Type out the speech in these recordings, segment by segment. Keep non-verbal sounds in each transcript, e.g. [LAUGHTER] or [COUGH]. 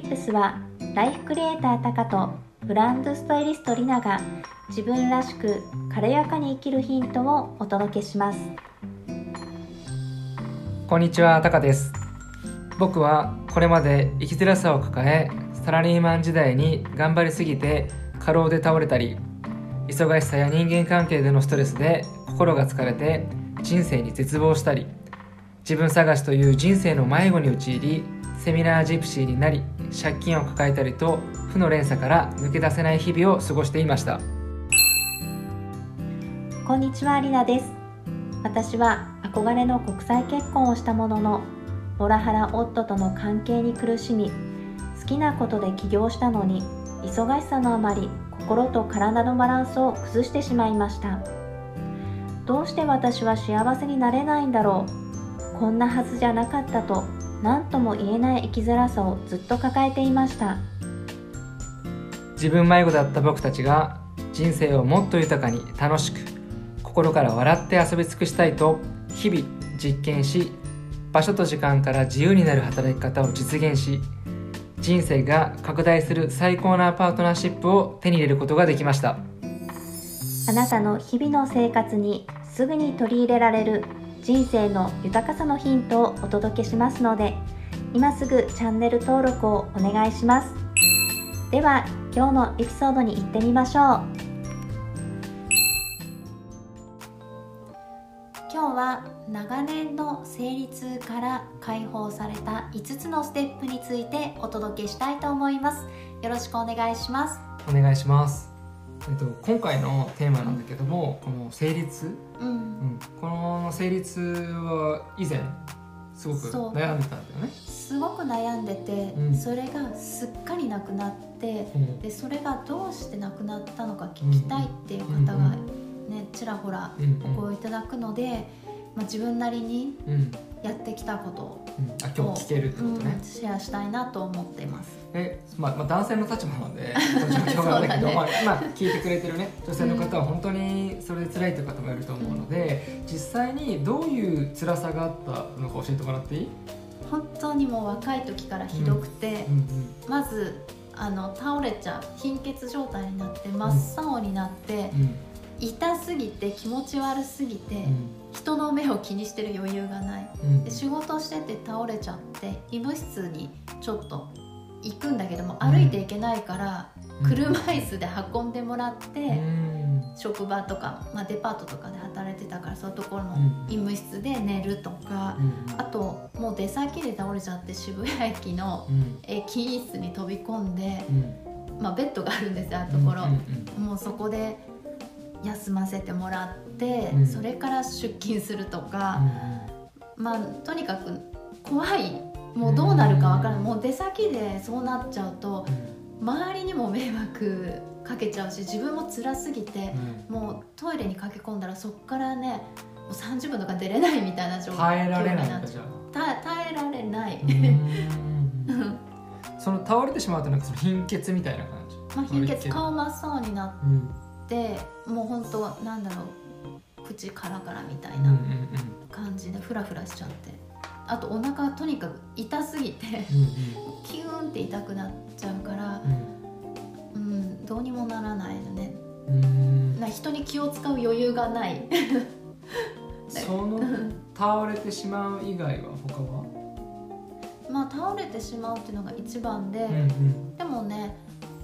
リップスはライフクリエイタータカとブランドスタイリストリナが自分らしく軽やかに生きるヒントをお届けします。こんにちはタカです。僕はこれまで生きづらさを抱えサラリーマン時代に頑張りすぎて過労で倒れたり忙しさや人間関係でのストレスで心が疲れて人生に絶望したり自分探しという人生の迷子に陥りセミナージプシーになり借金を抱えたりと負の連鎖から抜け出せない日々を過ごしていました。こんにちはりなです。私は憧れの国際結婚をしたもののモラハラ夫との関係に苦しみ好きなことで起業したのに忙しさのあまり心と体のバランスを崩してしまいました。どうして私は幸せになれないんだろう？こんなはずじゃなかったと何とも言えない生きづらさをずっと抱えていました。自分迷子だった僕たちが人生をもっと豊かに楽しく心から笑って遊び尽くしたいと日々実験し場所と時間から自由になる働き方を実現し人生が拡大する最高なパートナーシップを手に入れることができました。あなたの日々の生活にすぐに取り入れられる人生の豊かさのヒントをお届けしますので今すぐチャンネル登録をお願いします。では今日のエピソードに行ってみましょう。今日は長年の成立から解放された5つのステップについてお届けしたいと思います。よろしくお願いします。お願いします。えっと、今回のテーマなんだけども、この成立、うんうん、この成立は以前すごく悩んでたんだよね。すごく悩んでて、うん。それがすっかりなくなってうん。でそれがどうしてなくなったのか聞きたいっていう方がねちらほらうん。お声いただくので、まあ、自分なりにうんうんやってきたことを、うん、あ今日聞けるってことね。うん。シェアしたいなと思っています。えまあまあ、男性の立場なので [LAUGHS] 状況があるけど、ね。まあまあ、聞いてくれてるね。女性の方は本当にそれで辛いという方もいると思うので、実際にどういう辛さがあったのか教えてもらっていい、本当にもう若い時からひどくて、うん。まずあの倒れちゃう貧血状態になって真っ青になって、うん痛すぎて気持ち悪すぎて、人の目を気にしてる余裕がない。うん。で仕事してて倒れちゃって医務室にちょっと行くんだけどもうん歩いていけないから、うん。車椅子で運んでもらって、うん。職場とか、まあ、デパートとかで働いてたからそういうところのうん。医務室で寝るとか、うん。あともう出先で倒れちゃって渋谷駅のうん。駅員室に飛び込んで、うん。まあ、ベッドがあるんですよあるところ、うん。もうそこで休ませてもらって、うん。それから出勤するとか。まあとにかく怖いもうどうなるかわからない。もう出先でそうなっちゃうと周りにも迷惑かけちゃうし自分も辛すぎてうん。うんもうトイレに駆け込んだらそっからねもう30分とか出れないみたいな状況になっちゃう。耐え耐えられない、[LAUGHS] その倒れてしまうとなんかその貧血みたいな感じ？まあ貧血顔顔真っ青になうんってもう本当なんだろう口カラカラみたいうんうんな感じでフラフラしちゃって。あとお腹がとにかく痛すぎてうんキューンって痛くなっちゃうからうんうんどうにもならないのね。うん。うんな人に気を使う余裕がない。その倒れてしまう以外は他は？まあ倒れてしまうっていうのが一番で、うん。でもね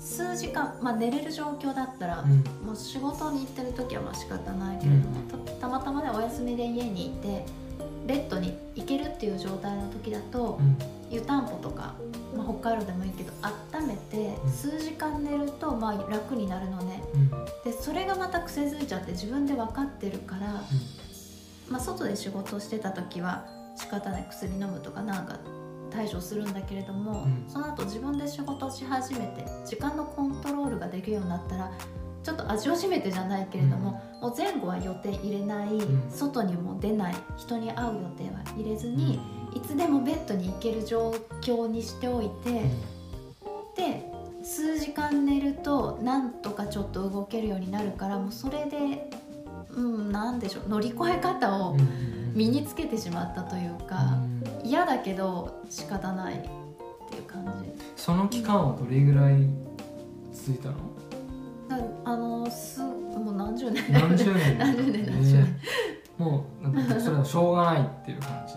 数時間、まあ、寝れる状況だったら、うん。もう仕事に行ってる時はまあ仕方ないけれども、たたまたまねお休みで家にいてベッドに行けるっていう状態の時だと、うん。湯たんぽとか、まあ、北海道でもいいけど温めてうん。数時間寝るとまあ楽になるのね。うん。でそれがまた癖づいちゃって自分で分かってるから、まあ、外で仕事をしてた時は仕方ない薬飲むとかなんか対処するんだけれども、うん。その後自分で仕事し始めて時間のコントロールができるようになったらちょっと味を占めてじゃないけれども、もう前後は予定入れない、ん。外にも出ない人に会う予定は入れずに、いつでもベッドに行ける状況にしておいて、で数時間寝るとなんとかちょっと動けるようになるからもうそれでうんなんでしょう乗り越え方を身につけてしまったというか、嫌だけど仕方ないっていう感じ。その期間はどれぐらい続いたの？だあのすもう何十年。何十年？何十年。何十年、えー。もうなんかそれはしょうがないっていう感じ。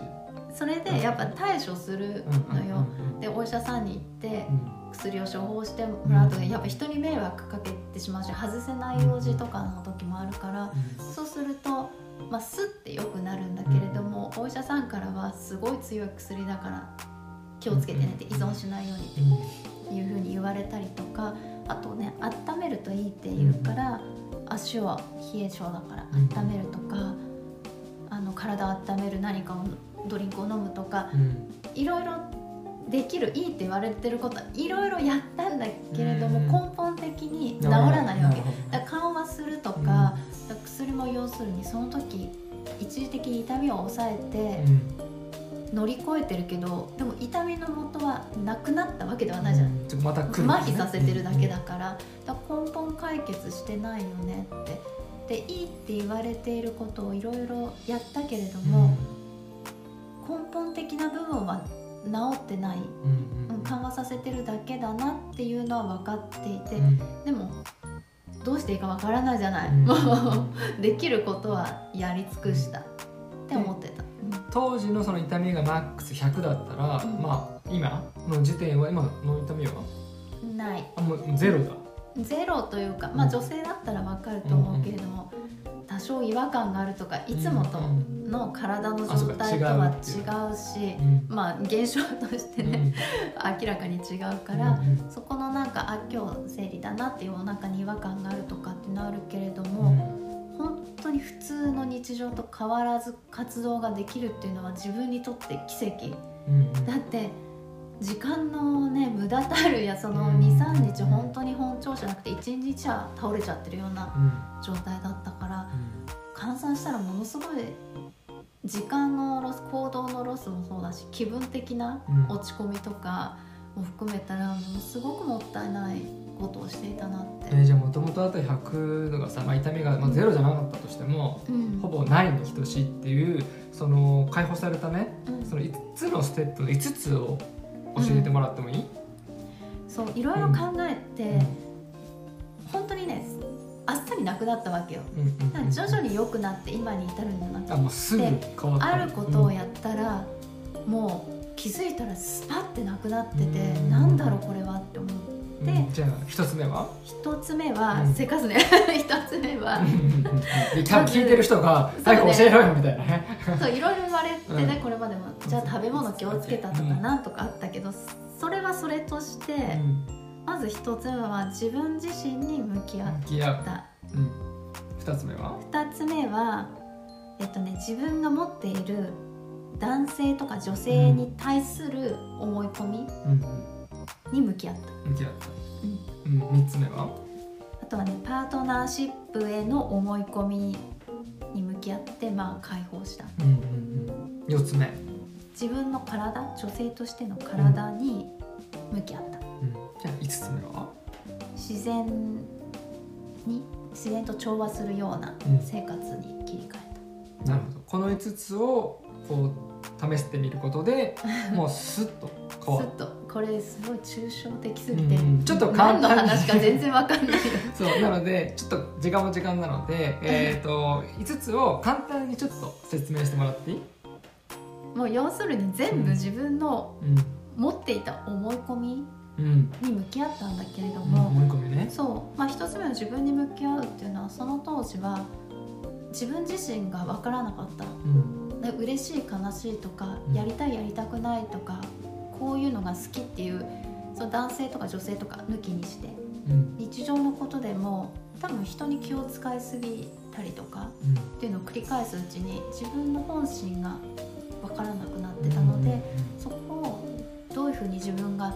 それでやっぱ対処するうんのよ、うん。でお医者さんに行ってうん薬を処方してもらうとやっぱ人に迷惑かけてしまうし外せない用事とかの時もあるからそうすると、まあ、スッて良くなるんだけれども、お医者さんからはすごい強い薬だから気をつけてねって依存しないようにっていうふうに言われたりとかあとね温めるといいって言うから、足は冷え性だから温めるとか、あの体を温める何かをドリンクを飲むとかうんうん。いろいろできるいいって言われてることはいろいろやったんだけれども、うん。根本的に治らないわけ。だ緩和するとか、薬も要するにその時一時的に痛みを抑えて乗り越えてるけどでも痛みの元はなくなったわけではないじゃん。ちょっとまた来る麻痺させてるだけだから。だから根本解決してないよねって。でいいって言われていることをいろいろやったけれどうん。も、根本的な部分は治ってない、うんうん。うん緩和させてるだけだなっていうのは分かっていて、うん。でもどうしていいか分からないじゃない、[LAUGHS] できることはやり尽くしたって思ってた、当時のその痛みがマックス100だったら、うん。まあ今の時点は今の痛みは？うんない。あもうゼロだ。ゼロというか、まあ、女性だったら分かると思うけれども、多少違和感があるとかいつもとの体の状態とは違うし、うん。まあ現象としてね、明らかに違うから、うんそこのなんかあ今日生理だなっていうお腹に違和感があるとかっていうのはあるけれどうん。も、本当に普通の日常と変わらず活動ができるっていうのは自分にとって奇跡。うんだって時間のね無駄たるやそのうん。23日本当に本調子じゃなくて1日は倒れちゃってるようなうん。状態だったからうん換算したらものすごい時間のロス行動のロスもそうだし気分的なうん。落ち込みとかも含めたらものすごくもったいないことをしていたなって。えーじゃあもともとあった100のがさ、まあ、痛みが、まあ、ゼロじゃなかったとしてもうん。ほぼないに等しいっていうその解放されたねうん。その5つのステップの5つを教えてもらってもいい、そういろいろ考えて、本当にねあっさりなくなったわけよ。うんうんだから徐々に良くなって今に至るんじゃなくて。ああることをやったら、もう気づいたらスパッてなくなってて、うん。なんだろうこれはって思って。うん。うんじゃあ1つ目は？一つ目は、うん。せかすね。[LAUGHS] 一つ目はで多分聞いてる人が「早く教えろよ」みたいなね。そういろいろ言われてね、うん。これまでも。じゃあ食べ物気をつけたとかうんなんとかあったけど、それはそれとして、まず一つ目は自分自身に向き合っ向き合う、たうん、2つ目は？二つ目はえっとね自分が持っている男性とか女性に対する思い込みうんに向き合った、うん向き合った、うん、3つ目は？あとはねパートナーシップへの思い込みに向き合ってまあ解放した。うんうんうん4つ目、自分の体女性としての体に向き合った。うん、じゃあ5つ目は？自然に自然と調和するようなうん。生活に切り替えなるほど。この5つをこう試してみることで [LAUGHS] もうスッとた、変わる。すっと。これすごい抽象的すぎて、うんちょっと簡単に。何の話か全然わかんないよ。[LAUGHS] そう。なのでちょっと時間も時間なので、えー、と5つを簡単にちょっと説明してもらっていい、もう要するに全部自分のうん。持っていた思い込みうんに向き合ったんだけれどうん、も、思い込みね。そう、まあ、一つ目の自分に向き合うっていうのはその当時は自分自身が分からなかった。うん。で嬉しい悲しいとかうん。やりたいやりたくないとかこういうのが好きっていうその男性とか女性とか抜きにしてうん。日常のことでも多分人に気を使いすぎたりとかうん。っていうのを繰り返すうちに自分の本心が分からなくなってたので、そこをどういうふうに自分が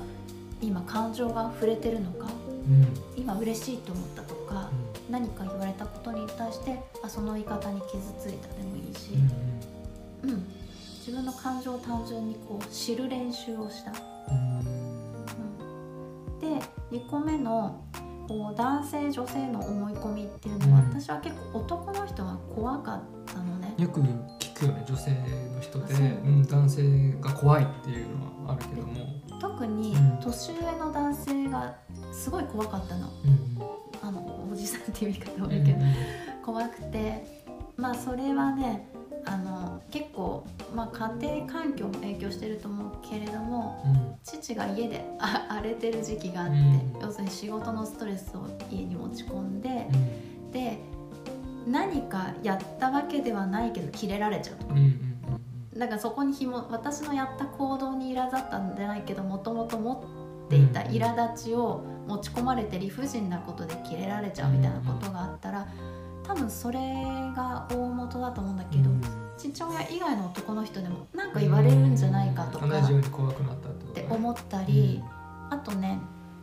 今感情が触れてるのかうん。うん今嬉しいと思ったとか何か言われたことに対してあその言い方に傷ついたでもいいし、うん自分の感情を単純にこう知る練習をした。で2個目のこう男性女性の思い込みっていうのは、うん。私は結構男の人が怖かったのね。よく聞聞くよね女性の人で、うん、男性が怖いっていうのはあるけども、特にうん。年上の男性がすごい怖かったの。うん。あのおじさんっていう言い方うん悪いけど、怖くて。まあそれはねあの結構、まあ、家庭環境も影響してると思うけれどもうん。父が家であ荒れてる時期があって、うん。要するに仕事のストレスを家に持ち込んでう、ん。で何かやったわけではないけどキレられちゃうと。うんうんだからそこにひも私のやった行動に苛立ったんじゃないけどもともと持っていた苛立ちを持ち込まれて理不尽なことでキレられちゃうみたいなことがあったら多分それが大元だと思うんだけど、うん。父親以外の男の人でも何か言われるんじゃないかとか同じように怖くなったって思ったり、あとね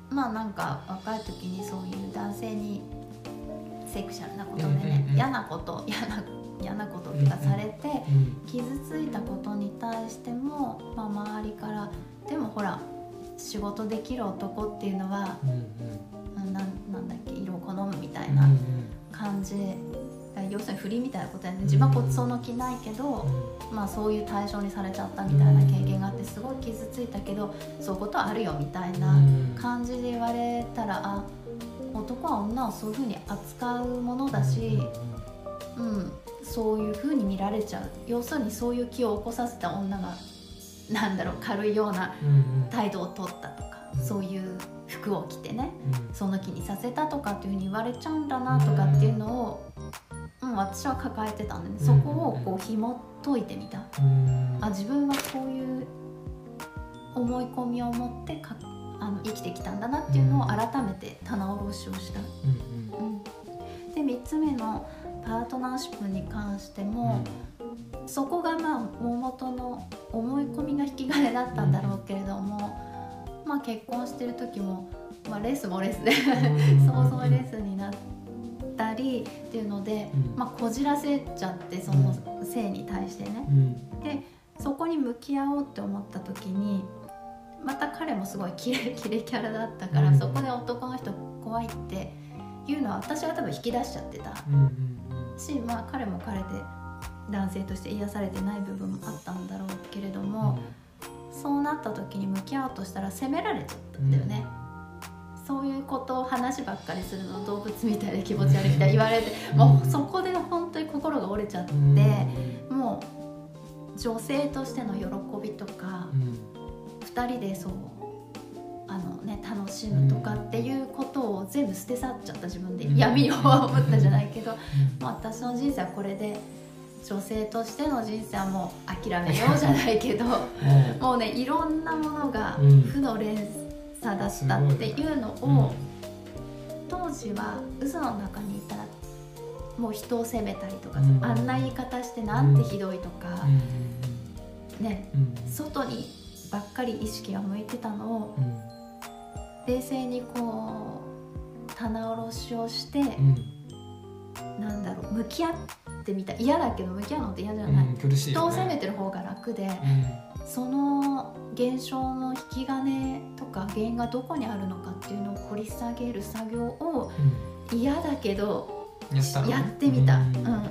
まあなんか若い時にそういう男性にセクシャルなことでね、うんうんうん。嫌なこと嫌なこととかされて、うん傷ついたことに対しても、まあ、周りからでもほら仕事できる男っていうのはうんうん。うんなんなんだっけ色を好むみたいうんな感じ。要するに振りみたいなことやね。自分はこその気ないけど、まあ、そういう対象にされちゃったみたいな経験があってすごい傷ついたけどそういうことあるよみたいな感じで言われたらあ男は女をそういうふうに扱うものだし、うん、そういうふうに見られちゃう。要するにそういう気を起こさせた女がなんだろう軽いようなうんうん。態度を取ったとかうん。そういう服を着てねうん。その気にさせたとかっていうふうに言われちゃうんだなとかっていうのを、うん、私は抱えてたんで、ね、そこをこう紐解いてみた。うん。あ自分はこういう思い込みを持ってかあの生きてきたんだなっていうのを改めて棚卸しをした、うんうん、で3つ目のパートナーシップに関しても、そこがまあ大元の思い込みが引き金だったんだろうけれども、まあ結婚してる時も、まあ、レースもレースでうん。想像レースになったりっていうので、うん。まあ、こじらせちゃってその性に対してね、うん。でそこに向き合おうって思った時にまた彼もすごいキレ [LAUGHS] キレキャラだったから、うん。そこで男の人怖いっていうのは私は多分引き出しちゃってた。うんうんし、まあ、彼も彼で男性として癒されてない部分もあったんだろうけれども、そうなった時に向き合おうとしたら責められちゃったんだよね。そういうことを話ばっかりするの動物みたいで気持ち悪いみたいに言われて、うん。もうそこで本当に心が折れちゃって、うん。もう女性としての喜びとかうん。2人でそうあの、ね、楽しむとかっていう全部捨て去っちゃった自分で。うん。闇を思ったじゃないけど、まあ私の人生はこれで女性としての人生はもう諦めようじゃないけどもうねいろんなものがうん。負の連鎖だったっていうのを、当時は嘘の中にいたらもう人を責めたりとか、うん。あんな言い方してなんてひどいとか、ねうん。外にばっかり意識が向いてたのをうん。冷静にこう棚卸しをして、うん。なんだろう向き合ってみた嫌だけど向き合うのって嫌じゃない、うん苦しい人を責めてる方が楽でうん。その現象の引き金とか原因がどこにあるのかっていうのを掘り下げる作業を嫌だけどうんやってみた、ううんん。っ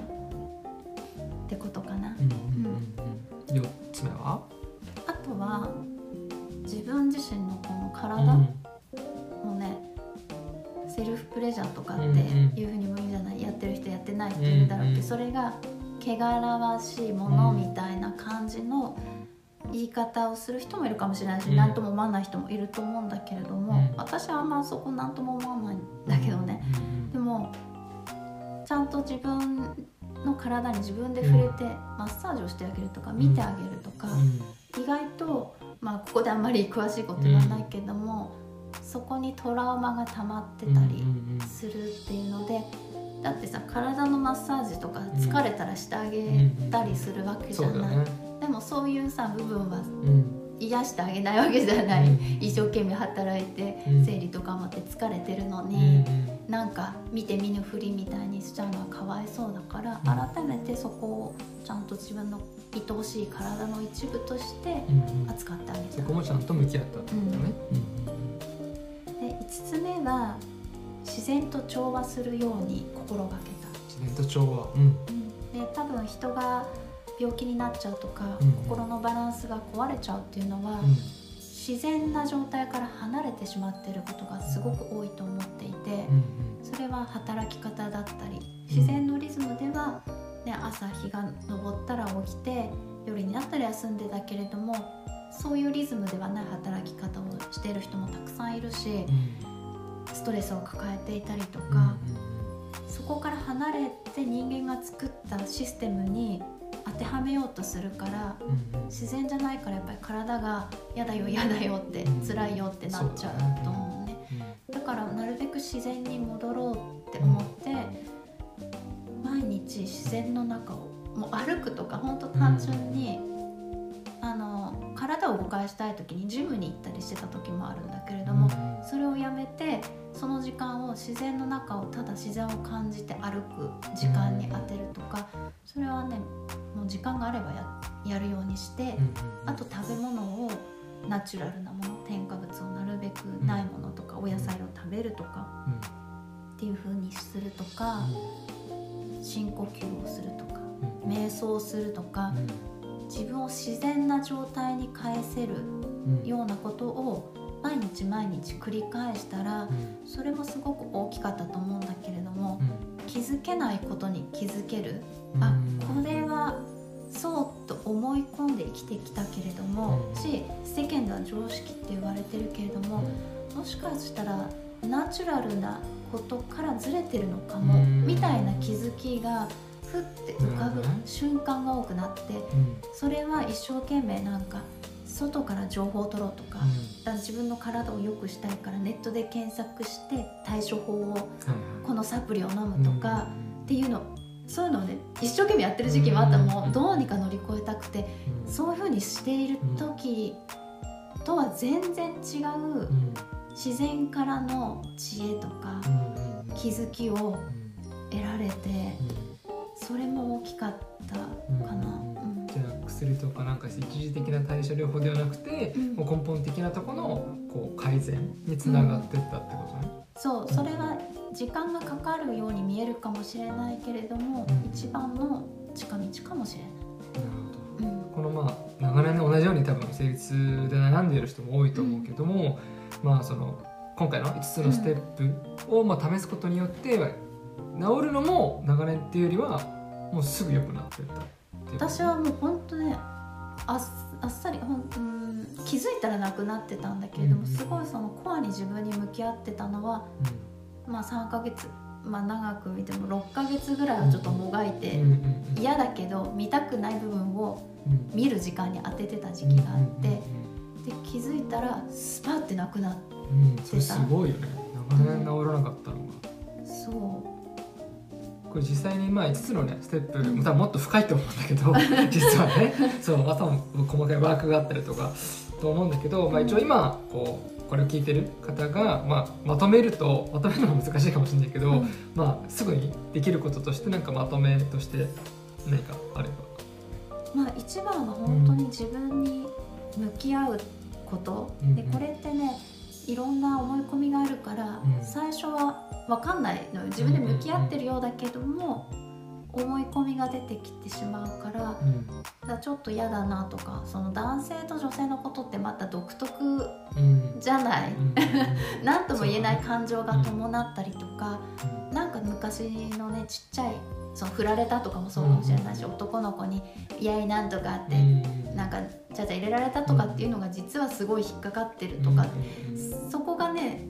てことる人やってない人いるだろうって、うんうんそれが汚らわしいものみたいな感じの言い方をする人もいるかもしれないし、うん。何とも思わない人もいると思うんだけれども、うん。私はあんまそこ何とも思わないんだけどね、でもちゃんと自分の体に自分で触れてマッサージをしてあげるとか見てあげるとか、意外と、まあ、ここであんまり詳しいこと言わないけども、そこにトラウマが溜まってたりするっていうのでだってさ体のマッサージとか疲れたらしてあげたりするわけじゃない、そうだねでもそういうさ部分はうん。癒してあげないわけじゃない、うん。一生懸命働いてうん。生理とかもあって疲れてるのうんに、なんか見て見ぬふりみたいにしちゃうのはかわいそうだから、うん。改めてそこをちゃんと自分の愛おしい体の一部としてうんうん。扱ってあげたそこもちゃんと向き合ったってことだねで5つ目は自然と調和するように心がけた、自然と調和。うん。で多分人が病気になっちゃうとか、うん。心のバランスが壊れちゃうっていうのは、うん。自然な状態から離れてしまっていることがすごく多いと思っていて、うんそれは働き方だったり自然のリズムでは、ね、朝日が昇ったら起きて夜になったら休んでだけれどもそういうリズムではない働き方をしている人もたくさんいるしうんストレスを抱えていたりとうんか、そこから離れて人間が作ったシステムに当てはめようとするから自然じゃないからやっぱり体が「嫌だよ嫌だよ」ってうん辛いよってなっちゃうと思うね。うんだからなるべく自然に戻ろうって思って、毎日自然の中をもう歩くとか本当単純に、体を動かしたい時にジムに行ったりしてた時もあるんだけれども、それをやめてその時間を自然の中をただ自然を感じて歩く時間に当てるとかそれはねもう時間があればややるようにして、あと食べ物をナチュラルなもの添加物をなるべくないものとか、お野菜を食べるとかうん。っていう風にするとか、深呼吸をするとかうん。瞑想するとかうん自分を自然な状態に返せるうん。ようなことを毎日毎日繰り返したらうん。それもすごく大きかったと思うんだけれどもうん。気づけないことに気づける。うん。あこれはそうと思い込んで生きてきたけれども、うん。し世間では常識って言われてるけれども、もしかしたらナチュラルなことからずれてるのかも、うん。みたいな気づきがふって浮かぶ瞬間が多くなってうん。それは一生懸命なんか外から情報を取ろうとか,、だから自分の体を良くしたいからネットで検索して対処法をこのサプリを飲むとか、っていうのそういうのをね一生懸命やってる時期もあったもうんうどうにか乗り越えたくてそういうふうにしている時とは全然違う自然からの知恵とか気づきを得られてそれも大きかったかな。うん。じゃあ薬とかなんか一時的な対処療法ではなくて、うん。もう根本的なところのこう改善につながってったってことね。そうそれは時間がかかるように見えるかもしれないけれども、うん。一番の近道かもしれない。なるほど。うん。このまあ長年同じように多分生理痛で悩んでいる人も多いと思うけども、まあその今回の5つのステップをまあ試すことによって治るのも長年っていうよりはもうすぐ良くなってった私はもう本当ねあっあっさりほんうん気づいたらなくなってたんだけれども、うんすごいそのコアに自分に向き合ってたのは、まあ、3ヶ月、まあ、長く見ても6ヶ月ぐらいはちょっともがいて、うんうんうん嫌だけど見たくない部分をうん。見る時間に当ててた時期があって、で気づいたらスパってなくなってうんうんそれすごいよね。長年治らなかったのが。そこれ実際にまあ5つのねステップも多分もっと深いと思うんだけど [LAUGHS] 実はね。そうまた細かいワークがあったりとかと思うんだけど、まあ、一応今こうこれを聞いてる方が、まあ、まとめるとまとめるのも難しいかもしれないけど、うん。まあ、すぐにできることとしてなんかまとめとして何かあれば。うまあ一番は本当に自分に向き合うこと、うん。でこれってねいろんな思い込みがあるから、うん。最初は分かんないのよ。自分で向き合ってるようだけども、思い込みが出てきてしまうからちょっと嫌だなとかその男性と女性のことってまた独特うん。じゃない、うん。[LAUGHS] 何とも言えない感情が伴ったりとか、なんか昔のねちっちゃいその振られたとかもそうかもしれないし、男の子に「いやいなんとか」って、うん。なんかちゃちゃ入れられたとかっていうのが実はすごい引っかかってるとか、うん。そこがね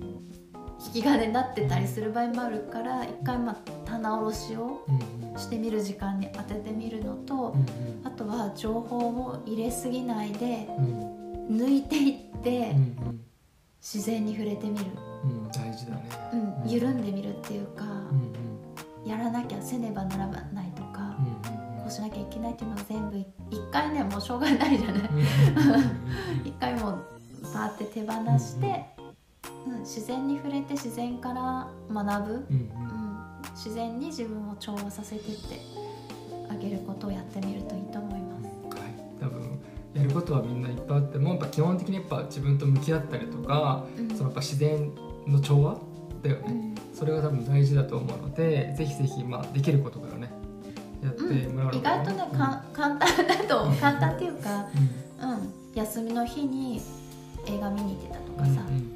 引き金になってたりする場合もあるから一回まあ棚卸しをうんしてみる時間に当ててみるのと、うんあとは情報を入れすぎないでうん。抜いていってうん自然に触れてみる、うん大事だね。うん、緩んでみるっていうか、うんやらなきゃせねばならないとかう、んこうしなきゃいけないっていうのが全部一回ねもうしょうがないじゃない。一回もうパーって手放して、うん、自然に触れて自然から学ぶ、うんうん。うん、自然に自分を調和させてってあげることをやってみるといいと思います。はい、多分やることはみんないっぱいあってもやっぱ基本的にやっぱ自分と向き合ったりとか、うん。そのやっぱ自然の調和だよね、うん。それが多分大事だと思うのでぜひぜひまあできることからねやってもらう意外とねか簡単簡単っていうか、うん。うん、休みの日に映画見に行ってたとかさ、うんショッピン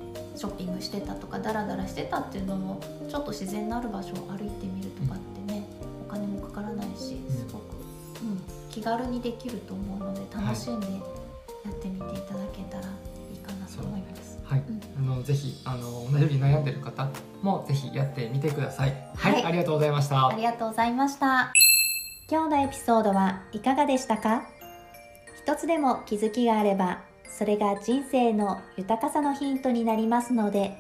グしてたとかダラダラしてたっていうのもちょっと自然のある場所を歩いてみるとかってね、お金もかからないしすごく、うん、気軽にできると思うので楽しんでやってみていただけたらいいかなと思います。はい、うん。あのぜひあの同じように悩んでる方もぜひやってみてください。はい、はい。ありがとうございました。あ。りがとうございました。今日のエピソードはいかがでしたか？一つでも気づきがあれば、それが人生の豊かさのヒントになりますので、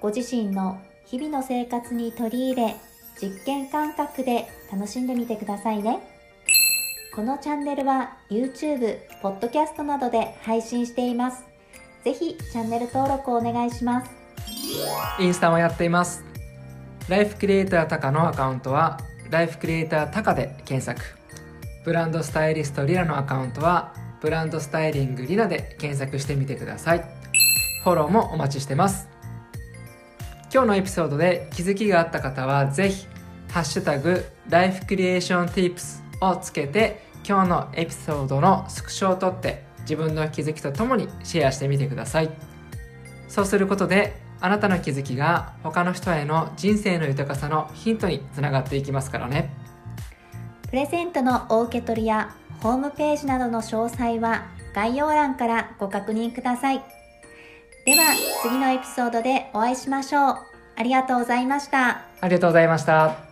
ご自身の日々の生活に取り入れ、実験感覚で楽しんでみてくださいね。このチャンネルは YouTube、Podcast などで配信しています。ぜひチャンネル登録をお願いします。インスタもやっています。ライフクリエイタータカのアカウントはライフクリエイタータカで検索。ブランドスタイリストリラのアカウントはブランドスタイリングリナで検索してみてください。フォローもお待ちしてます。今日のエピソードで気づきがあった方はぜひハッシュタグライフクリエーションティープスをつけて今日のエピソードのスクショを撮って自分の気づきとともにシェアしてみてください。そうすることであなたの気づきが他の人への人生の豊かさのヒントにつながっていきますからね。プレゼントのお受け取りやホームページなどの詳細は概要欄からご確認ください。では次のエピソードでお会いしましょう。ありがとうございました。ありがとうございました。